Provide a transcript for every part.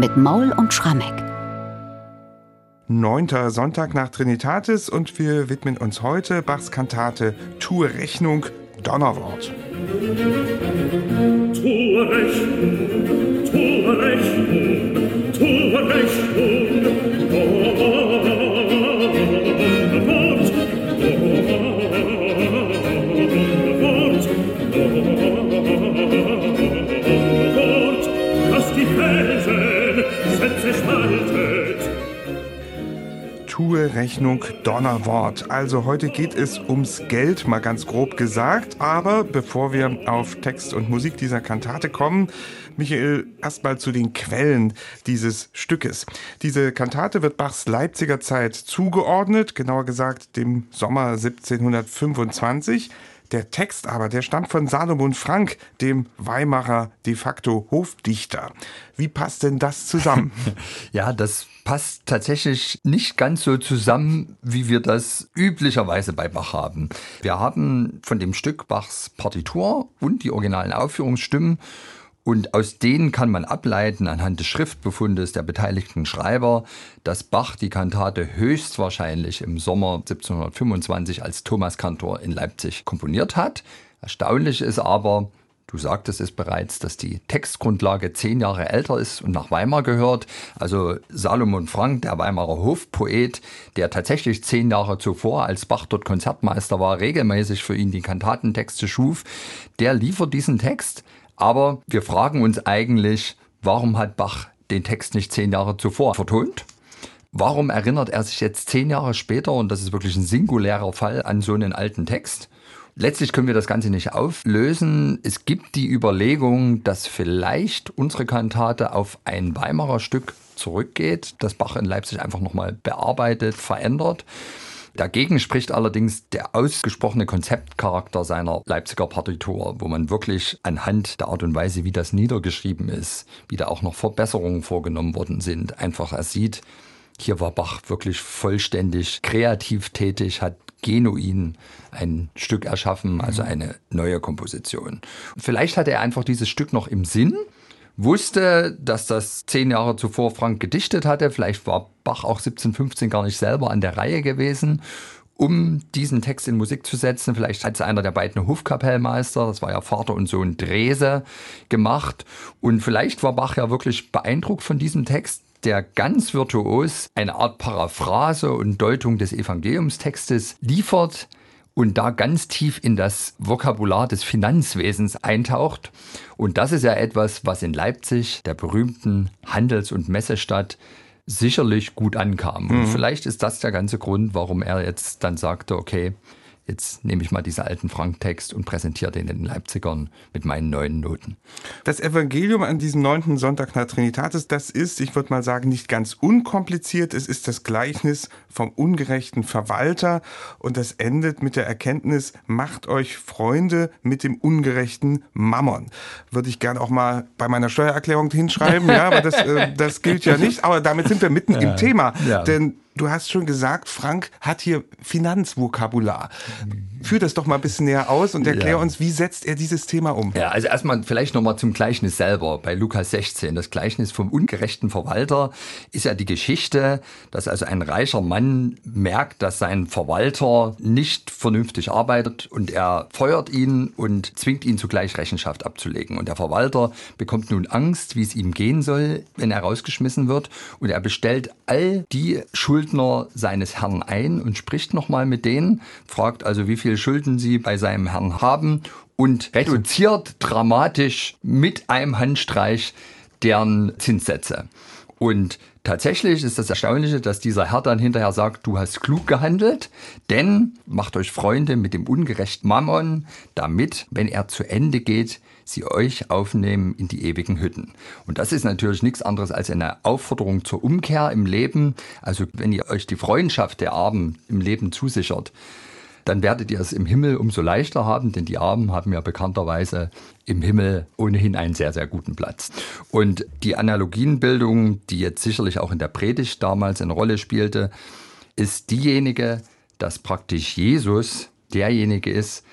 mit Maul und Schrammeck. Neunter Sonntag nach Trinitatis und wir widmen uns heute Bachs Kantate Tue Rechnung, Donnerwort. Tue Rechnung, tue Rechnung, tue Rechnung, Rechnung Donnerwort. Also heute geht es ums Geld, mal ganz grob gesagt. Aber bevor wir auf Text und Musik dieser Kantate kommen, Michael, erstmal zu den Quellen dieses Stückes. Diese Kantate wird Bachs Leipziger Zeit zugeordnet, genauer gesagt dem Sommer 1725. Der Text aber, der stammt von Salomon Frank, dem Weimarer de facto Hofdichter. Wie passt denn das zusammen? Ja, das passt tatsächlich nicht ganz so zusammen, wie wir das üblicherweise bei Bach haben. Wir haben von dem Stück Bachs Partitur und die originalen Aufführungsstimmen und aus denen kann man ableiten, anhand des Schriftbefundes der beteiligten Schreiber, dass Bach die Kantate höchstwahrscheinlich im Sommer 1725 als Thomaskantor in Leipzig komponiert hat. Erstaunlich ist aber, du sagtest es bereits, dass die Textgrundlage zehn Jahre älter ist und nach Weimar gehört. Also Salomon Frank, der Weimarer Hofpoet, der tatsächlich zehn Jahre zuvor, als Bach dort Konzertmeister war, regelmäßig für ihn die Kantatentexte schuf, der liefert diesen Text aber wir fragen uns eigentlich, warum hat Bach den Text nicht zehn Jahre zuvor vertont? Warum erinnert er sich jetzt zehn Jahre später, und das ist wirklich ein singulärer Fall, an so einen alten Text? Letztlich können wir das Ganze nicht auflösen. Es gibt die Überlegung, dass vielleicht unsere Kantate auf ein Weimarer Stück zurückgeht, das Bach in Leipzig einfach nochmal bearbeitet, verändert. Dagegen spricht allerdings der ausgesprochene Konzeptcharakter seiner Leipziger Partitur, wo man wirklich anhand der Art und Weise, wie das niedergeschrieben ist, wie da auch noch Verbesserungen vorgenommen worden sind, einfach er sieht, hier war Bach wirklich vollständig kreativ tätig, hat genuin ein Stück erschaffen, also eine neue Komposition. Vielleicht hatte er einfach dieses Stück noch im Sinn, wusste, dass das zehn Jahre zuvor Frank gedichtet hatte. Vielleicht war Bach auch 1715 gar nicht selber an der Reihe gewesen um diesen Text in Musik zu setzen. Vielleicht hat es einer der beiden Hofkapellmeister, das war ja Vater und Sohn Drese, gemacht. Und vielleicht war Bach ja wirklich beeindruckt von diesem Text, der ganz virtuos eine Art Paraphrase und Deutung des Evangeliumstextes liefert und da ganz tief in das Vokabular des Finanzwesens eintaucht. Und das ist ja etwas, was in Leipzig, der berühmten Handels- und Messestadt, sicherlich gut ankam. Und mhm. vielleicht ist das der ganze Grund, warum er jetzt dann sagte, okay, jetzt nehme ich mal diesen alten Frank-Text und präsentiere den den Leipzigern mit meinen neuen Noten. Das Evangelium an diesem neunten Sonntag nach Trinitatis, das ist, ich würde mal sagen, nicht ganz unkompliziert. Es ist das Gleichnis vom ungerechten Verwalter und das endet mit der Erkenntnis, macht euch Freunde mit dem ungerechten Mammon. Würde ich gerne auch mal bei meiner Steuererklärung hinschreiben, ja, aber das, äh, das gilt ja nicht. Aber damit sind wir mitten ja. im Thema. Ja. Denn Du hast schon gesagt, Frank hat hier Finanzvokabular. Führ das doch mal ein bisschen näher aus und erklär ja. uns, wie setzt er dieses Thema um? Ja, also erstmal vielleicht nochmal zum Gleichnis selber bei Lukas 16. Das Gleichnis vom ungerechten Verwalter ist ja die Geschichte, dass also ein reicher Mann merkt, dass sein Verwalter nicht vernünftig arbeitet und er feuert ihn und zwingt ihn zugleich Rechenschaft abzulegen. Und der Verwalter bekommt nun Angst, wie es ihm gehen soll, wenn er rausgeschmissen wird und er bestellt all die Schuldner seines Herrn ein und spricht nochmal mit denen, fragt also, wie viel Schulden sie bei seinem Herrn haben und reduziert dramatisch mit einem Handstreich deren Zinssätze. Und tatsächlich ist das Erstaunliche, dass dieser Herr dann hinterher sagt, du hast klug gehandelt, denn macht euch Freunde mit dem ungerechten Mammon, damit, wenn er zu Ende geht, sie euch aufnehmen in die ewigen Hütten. Und das ist natürlich nichts anderes als eine Aufforderung zur Umkehr im Leben. Also wenn ihr euch die Freundschaft der Armen im Leben zusichert, dann werdet ihr es im Himmel umso leichter haben, denn die Armen haben ja bekannterweise im Himmel ohnehin einen sehr, sehr guten Platz. Und die Analogienbildung, die jetzt sicherlich auch in der Predigt damals eine Rolle spielte, ist diejenige, dass praktisch Jesus derjenige ist,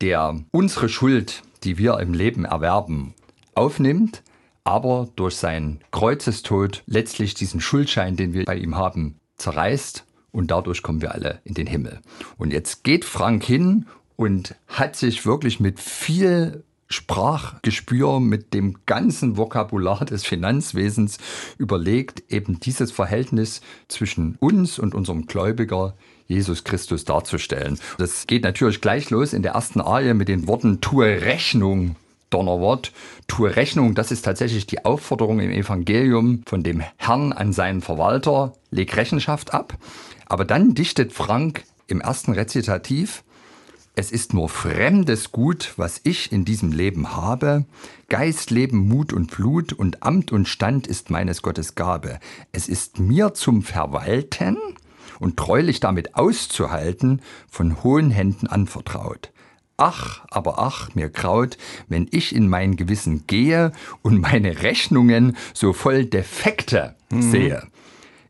der unsere Schuld die wir im Leben erwerben, aufnimmt, aber durch seinen Kreuzestod letztlich diesen Schuldschein, den wir bei ihm haben, zerreißt und dadurch kommen wir alle in den Himmel. Und jetzt geht Frank hin und hat sich wirklich mit viel Sprachgespür, mit dem ganzen Vokabular des Finanzwesens überlegt, eben dieses Verhältnis zwischen uns und unserem Gläubiger Jesus Christus darzustellen. Das geht natürlich gleich los in der ersten Arie mit den Worten Tue Rechnung Donnerwort, tue Rechnung, das ist tatsächlich die Aufforderung im Evangelium von dem Herrn an seinen Verwalter, leg Rechenschaft ab. Aber dann dichtet Frank im ersten Rezitativ, es ist nur fremdes Gut, was ich in diesem Leben habe. Geist, Leben, Mut und Blut und Amt und Stand ist meines Gottes Gabe. Es ist mir zum Verwalten und treulich damit auszuhalten, von hohen Händen anvertraut. Ach, aber ach, mir graut, wenn ich in mein Gewissen gehe und meine Rechnungen so voll Defekte mhm. sehe.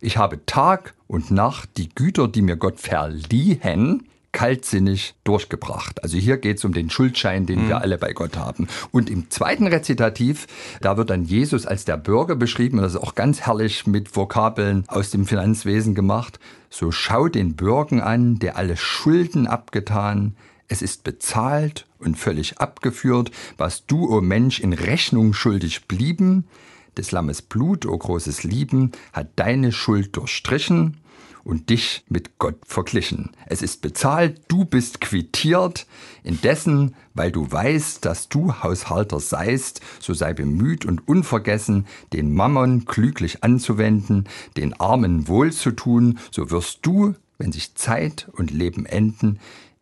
Ich habe Tag und Nacht die Güter, die mir Gott verliehen, kaltsinnig durchgebracht. Also hier geht es um den Schuldschein, den mhm. wir alle bei Gott haben. Und im zweiten Rezitativ, da wird dann Jesus als der Bürger beschrieben, und das ist auch ganz herrlich mit Vokabeln aus dem Finanzwesen gemacht. So schau den Bürgen an, der alle Schulden abgetan, es ist bezahlt und völlig abgeführt, was du, o oh Mensch, in Rechnung schuldig blieben. Des Lammes Blut, o oh großes Lieben, hat deine Schuld durchstrichen und dich mit Gott verglichen. Es ist bezahlt, du bist quittiert, indessen, weil du weißt, dass du Haushalter seist, so sei bemüht und unvergessen, den Mammon klüglich anzuwenden, den Armen wohl zu tun, so wirst du, wenn sich Zeit und Leben enden,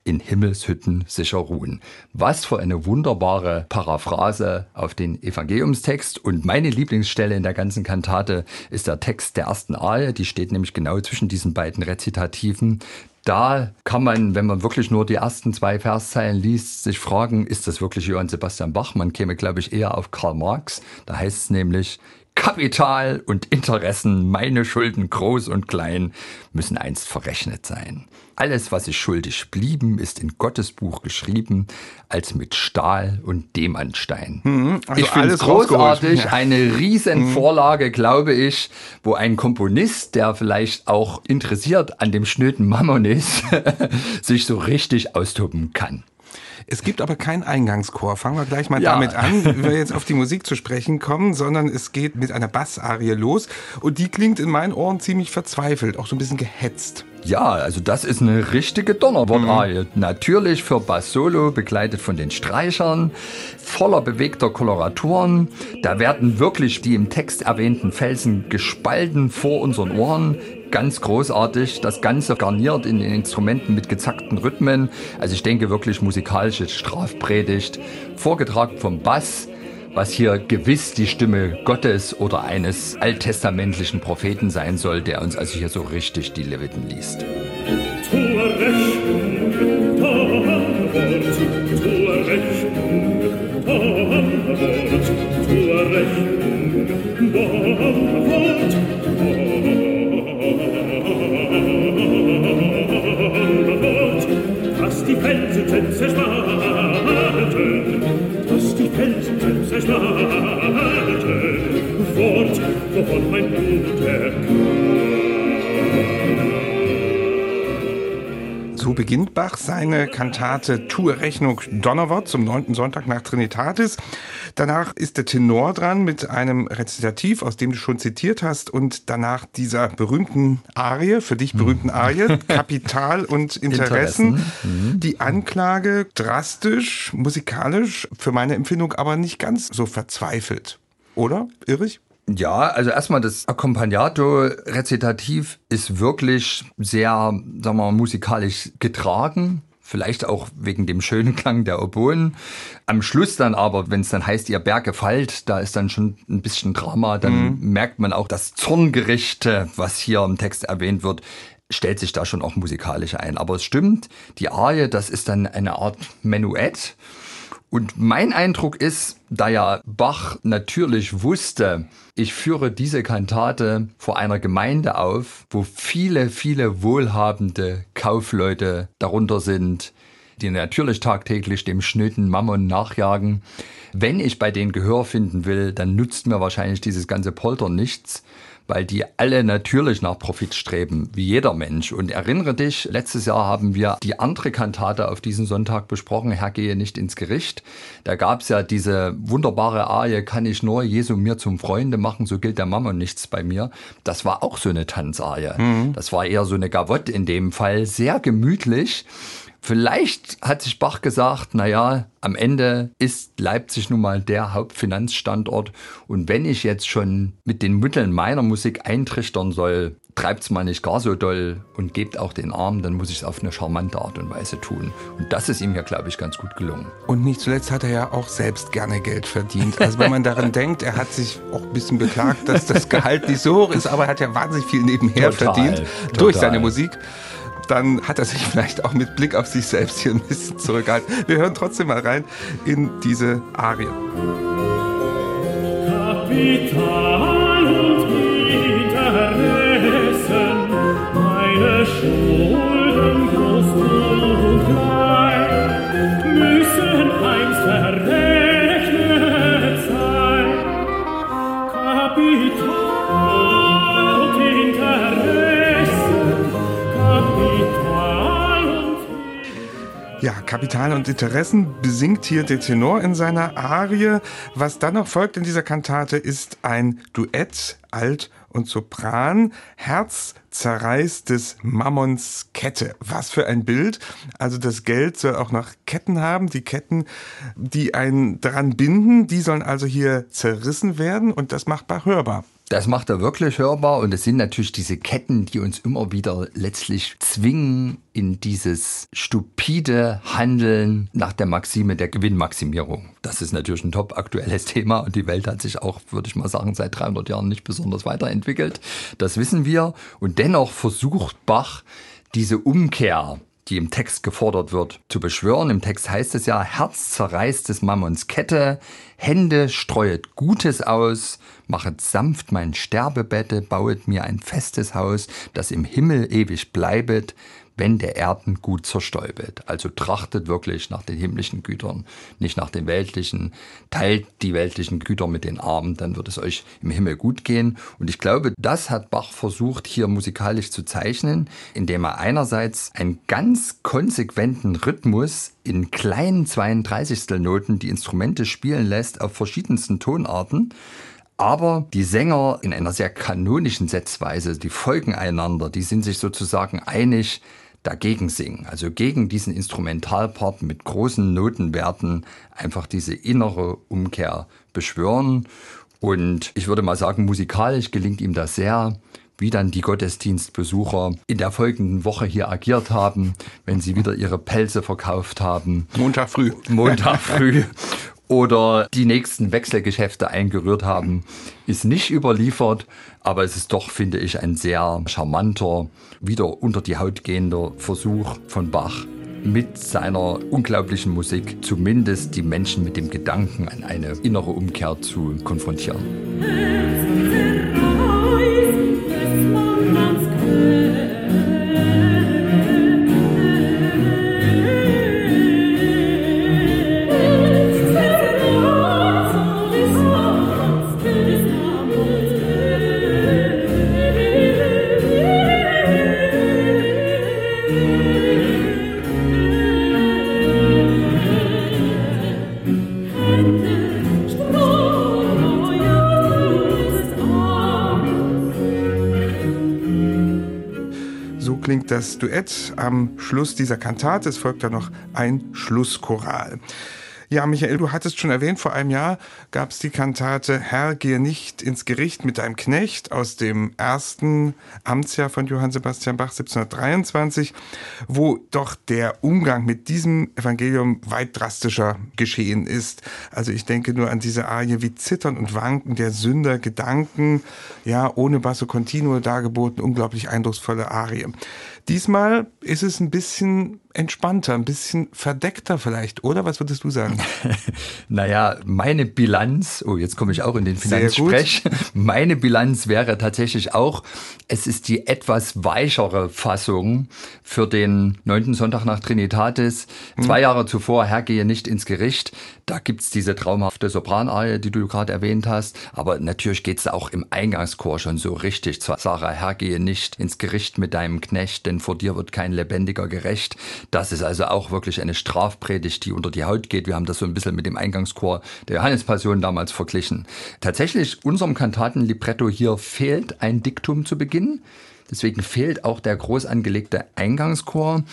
in Himmelshütten sicher ruhen. Was für eine wunderbare Paraphrase auf den Evangeliumstext. Und meine Lieblingsstelle in der ganzen Kantate ist der Text der ersten Arie. Die steht nämlich genau zwischen diesen beiden Rezitativen. Da kann man, wenn man wirklich nur die ersten zwei Verszeilen liest, sich fragen, ist das wirklich Johann Sebastian Bach? Man käme, glaube ich, eher auf Karl Marx. Da heißt es nämlich, Kapital und Interessen, meine Schulden groß und klein, müssen einst verrechnet sein. Alles, was ich schuldig blieben, ist in Gottes Buch geschrieben, als mit Stahl und Demantstein. Mhm, also ich finde es großartig, ja. eine Riesenvorlage, mhm. glaube ich, wo ein Komponist, der vielleicht auch interessiert an dem schnöden Mammon ist, sich so richtig austoben kann. Es gibt aber keinen Eingangschor. Fangen wir gleich mal ja. damit an, wenn wir jetzt auf die Musik zu sprechen kommen, sondern es geht mit einer Bassarie los und die klingt in meinen Ohren ziemlich verzweifelt, auch so ein bisschen gehetzt. Ja, also das ist eine richtige Donnerwortarie. Mhm. Natürlich für Bass Solo, begleitet von den Streichern, voller bewegter Koloraturen. Da werden wirklich die im Text erwähnten Felsen gespalten vor unseren Ohren. Ganz großartig, das Ganze garniert in den Instrumenten mit gezackten Rhythmen. Also ich denke wirklich musikalische Strafpredigt, vorgetragen vom Bass was hier gewiss die Stimme Gottes oder eines alttestamentlichen Propheten sein soll, der uns also hier so richtig die Leviten liest. Tue die Felsen zerspalten, dass die Felsen zerschlagen, fort, wovon mein Blut So beginnt Bach seine Kantate Tue Rechnung Donnerwort zum neunten Sonntag nach Trinitatis. Danach ist der Tenor dran mit einem Rezitativ, aus dem du schon zitiert hast, und danach dieser berühmten Arie, für dich berühmten Arie, Kapital und Interessen. Interessen. Mhm. Die Anklage drastisch, musikalisch, für meine Empfindung aber nicht ganz so verzweifelt. Oder? Irrig? Ja, also erstmal das Accompagnato-Rezitativ ist wirklich sehr, sagen wir mal, musikalisch getragen. Vielleicht auch wegen dem schönen Klang der Oboen. Am Schluss dann aber, wenn es dann heißt, ihr Berge fallt, da ist dann schon ein bisschen Drama, dann mhm. merkt man auch das Zorngericht, was hier im Text erwähnt wird, stellt sich da schon auch musikalisch ein. Aber es stimmt, die Arie, das ist dann eine Art Menuett. Und mein Eindruck ist, da ja Bach natürlich wusste, ich führe diese Kantate vor einer Gemeinde auf, wo viele, viele wohlhabende Kaufleute darunter sind, die natürlich tagtäglich dem schnöden Mammon nachjagen. Wenn ich bei denen Gehör finden will, dann nutzt mir wahrscheinlich dieses ganze Polter nichts weil die alle natürlich nach Profit streben, wie jeder Mensch. Und erinnere dich, letztes Jahr haben wir die andere Kantate auf diesen Sonntag besprochen, Herr gehe nicht ins Gericht. Da gab es ja diese wunderbare Arie, kann ich nur Jesu mir zum Freunde machen, so gilt der Mama nichts bei mir. Das war auch so eine Tanzarie. Mhm. Das war eher so eine Gavotte in dem Fall, sehr gemütlich. Vielleicht hat sich Bach gesagt, naja, am Ende ist Leipzig nun mal der Hauptfinanzstandort und wenn ich jetzt schon mit den Mitteln meiner Musik eintrichtern soll, treibt es mal nicht gar so doll und gebt auch den Arm, dann muss ich es auf eine charmante Art und Weise tun. Und das ist ihm ja, glaube ich, ganz gut gelungen. Und nicht zuletzt hat er ja auch selbst gerne Geld verdient. Also wenn man daran denkt, er hat sich auch ein bisschen beklagt, dass das Gehalt nicht so hoch ist, aber er hat ja wahnsinnig viel nebenher total, verdient total. durch seine Musik dann hat er sich vielleicht auch mit Blick auf sich selbst hier ein bisschen zurückgehalten. Wir hören trotzdem mal rein in diese Arie. Kapital und Interessen, meine Schulden groß und klein, müssen einst Kapital und Interessen besingt hier der Tenor in seiner Arie. Was dann noch folgt in dieser Kantate ist ein Duett, Alt und Sopran, Herz zerreißt des Mammons Kette. Was für ein Bild. Also das Geld soll auch noch Ketten haben. Die Ketten, die einen dran binden, die sollen also hier zerrissen werden und das macht Bach hörbar. Das macht er wirklich hörbar und es sind natürlich diese Ketten, die uns immer wieder letztlich zwingen in dieses stupide Handeln nach der Maxime der Gewinnmaximierung. Das ist natürlich ein top aktuelles Thema und die Welt hat sich auch, würde ich mal sagen, seit 300 Jahren nicht besonders weiterentwickelt. Das wissen wir und dennoch versucht Bach diese Umkehr die im Text gefordert wird, zu beschwören. Im Text heißt es ja, Herz zerreißt des Mammons Kette, Hände streuet Gutes aus, machet sanft mein Sterbebette, bauet mir ein festes Haus, das im Himmel ewig bleibet, wenn der Erden gut zerstäubet. Also trachtet wirklich nach den himmlischen Gütern, nicht nach den weltlichen. Teilt die weltlichen Güter mit den Armen, dann wird es euch im Himmel gut gehen. Und ich glaube, das hat Bach versucht, hier musikalisch zu zeichnen, indem er einerseits einen ganz konsequenten Rhythmus in kleinen 32. Noten die Instrumente spielen lässt auf verschiedensten Tonarten aber die Sänger in einer sehr kanonischen Setzweise, die folgen einander, die sind sich sozusagen einig, dagegen singen, also gegen diesen Instrumentalpart mit großen Notenwerten einfach diese innere Umkehr beschwören. Und ich würde mal sagen, musikalisch gelingt ihm das sehr wie dann die Gottesdienstbesucher in der folgenden Woche hier agiert haben, wenn sie wieder ihre Pelze verkauft haben. Montag früh. Montag früh oder die nächsten Wechselgeschäfte eingerührt haben, ist nicht überliefert, aber es ist doch, finde ich, ein sehr charmanter, wieder unter die Haut gehender Versuch von Bach, mit seiner unglaublichen Musik zumindest die Menschen mit dem Gedanken an eine innere Umkehr zu konfrontieren. Das Duett am Schluss dieser Kantate. Es folgt dann noch ein Schlusschoral. Ja, Michael, du hattest schon erwähnt, vor einem Jahr gab es die Kantate Herr, gehe nicht ins Gericht mit deinem Knecht aus dem ersten Amtsjahr von Johann Sebastian Bach 1723, wo doch der Umgang mit diesem Evangelium weit drastischer geschehen ist. Also ich denke nur an diese Arie wie Zittern und Wanken der Sünder, Gedanken, ja, ohne Basso Continuo dargeboten, unglaublich eindrucksvolle Arie. Diesmal ist es ein bisschen entspannter, ein bisschen verdeckter vielleicht, oder? Was würdest du sagen? naja, meine Bilanz, oh, jetzt komme ich auch in den Finanzsprech. Meine Bilanz wäre tatsächlich auch, es ist die etwas weichere Fassung für den neunten Sonntag nach Trinitatis. Hm. Zwei Jahre zuvor, Herr, gehe nicht ins Gericht. Da gibt's diese traumhafte Sopranarie, die du gerade erwähnt hast. Aber natürlich geht's auch im Eingangschor schon so richtig zur Sache. Herr, gehe nicht ins Gericht mit deinem Knecht, denn vor dir wird kein Lebendiger gerecht. Das ist also auch wirklich eine Strafpredigt, die unter die Haut geht. Wir haben das so ein bisschen mit dem Eingangschor der Johannespassion damals verglichen. Tatsächlich, unserem Kantatenlibretto hier fehlt ein Diktum zu Beginn. Deswegen fehlt auch der groß angelegte Eingangschor.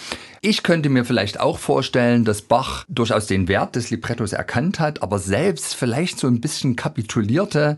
Ich könnte mir vielleicht auch vorstellen, dass Bach durchaus den Wert des Librettos erkannt hat, aber selbst vielleicht so ein bisschen kapitulierte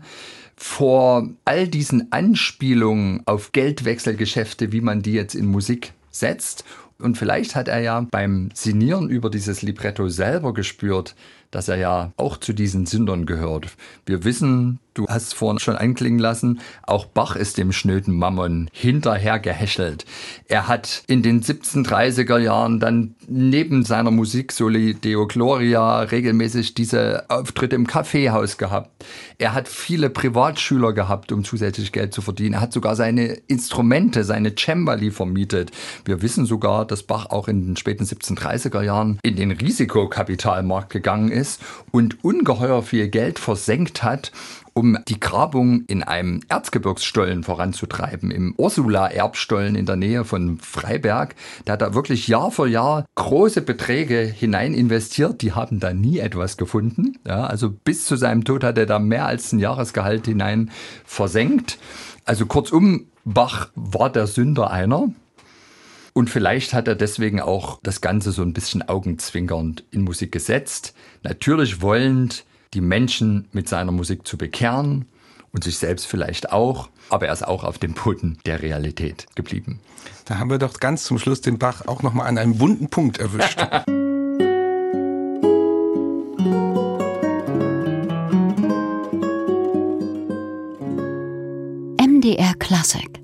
vor all diesen Anspielungen auf Geldwechselgeschäfte, wie man die jetzt in Musik setzt. Und vielleicht hat er ja beim Sinieren über dieses Libretto selber gespürt, dass er ja auch zu diesen Sündern gehört. Wir wissen, du hast vorhin schon anklingen lassen, auch Bach ist dem schnöden Mammon hinterher gehäschelt. Er hat in den 1730er Jahren dann neben seiner Musik Soli Deo Gloria regelmäßig diese Auftritte im Kaffeehaus gehabt. Er hat viele Privatschüler gehabt, um zusätzlich Geld zu verdienen. Er hat sogar seine Instrumente, seine Cembali vermietet. Wir wissen sogar, dass Bach auch in den späten 1730er Jahren in den Risikokapitalmarkt gegangen ist und ungeheuer viel Geld versenkt hat, um die Grabung in einem Erzgebirgsstollen voranzutreiben, im Ursula-Erbstollen in der Nähe von Freiberg. Da hat er wirklich Jahr für Jahr große Beträge hinein investiert. Die haben da nie etwas gefunden. Ja, also bis zu seinem Tod hat er da mehr als ein Jahresgehalt hinein versenkt. Also kurzum, Bach war der Sünder einer. Und vielleicht hat er deswegen auch das Ganze so ein bisschen augenzwinkernd in Musik gesetzt. Natürlich wollend die Menschen mit seiner Musik zu bekehren und sich selbst vielleicht auch, aber er ist auch auf dem Boden der Realität geblieben. Da haben wir doch ganz zum Schluss den Bach auch noch mal an einem wunden Punkt erwischt. MDR Classic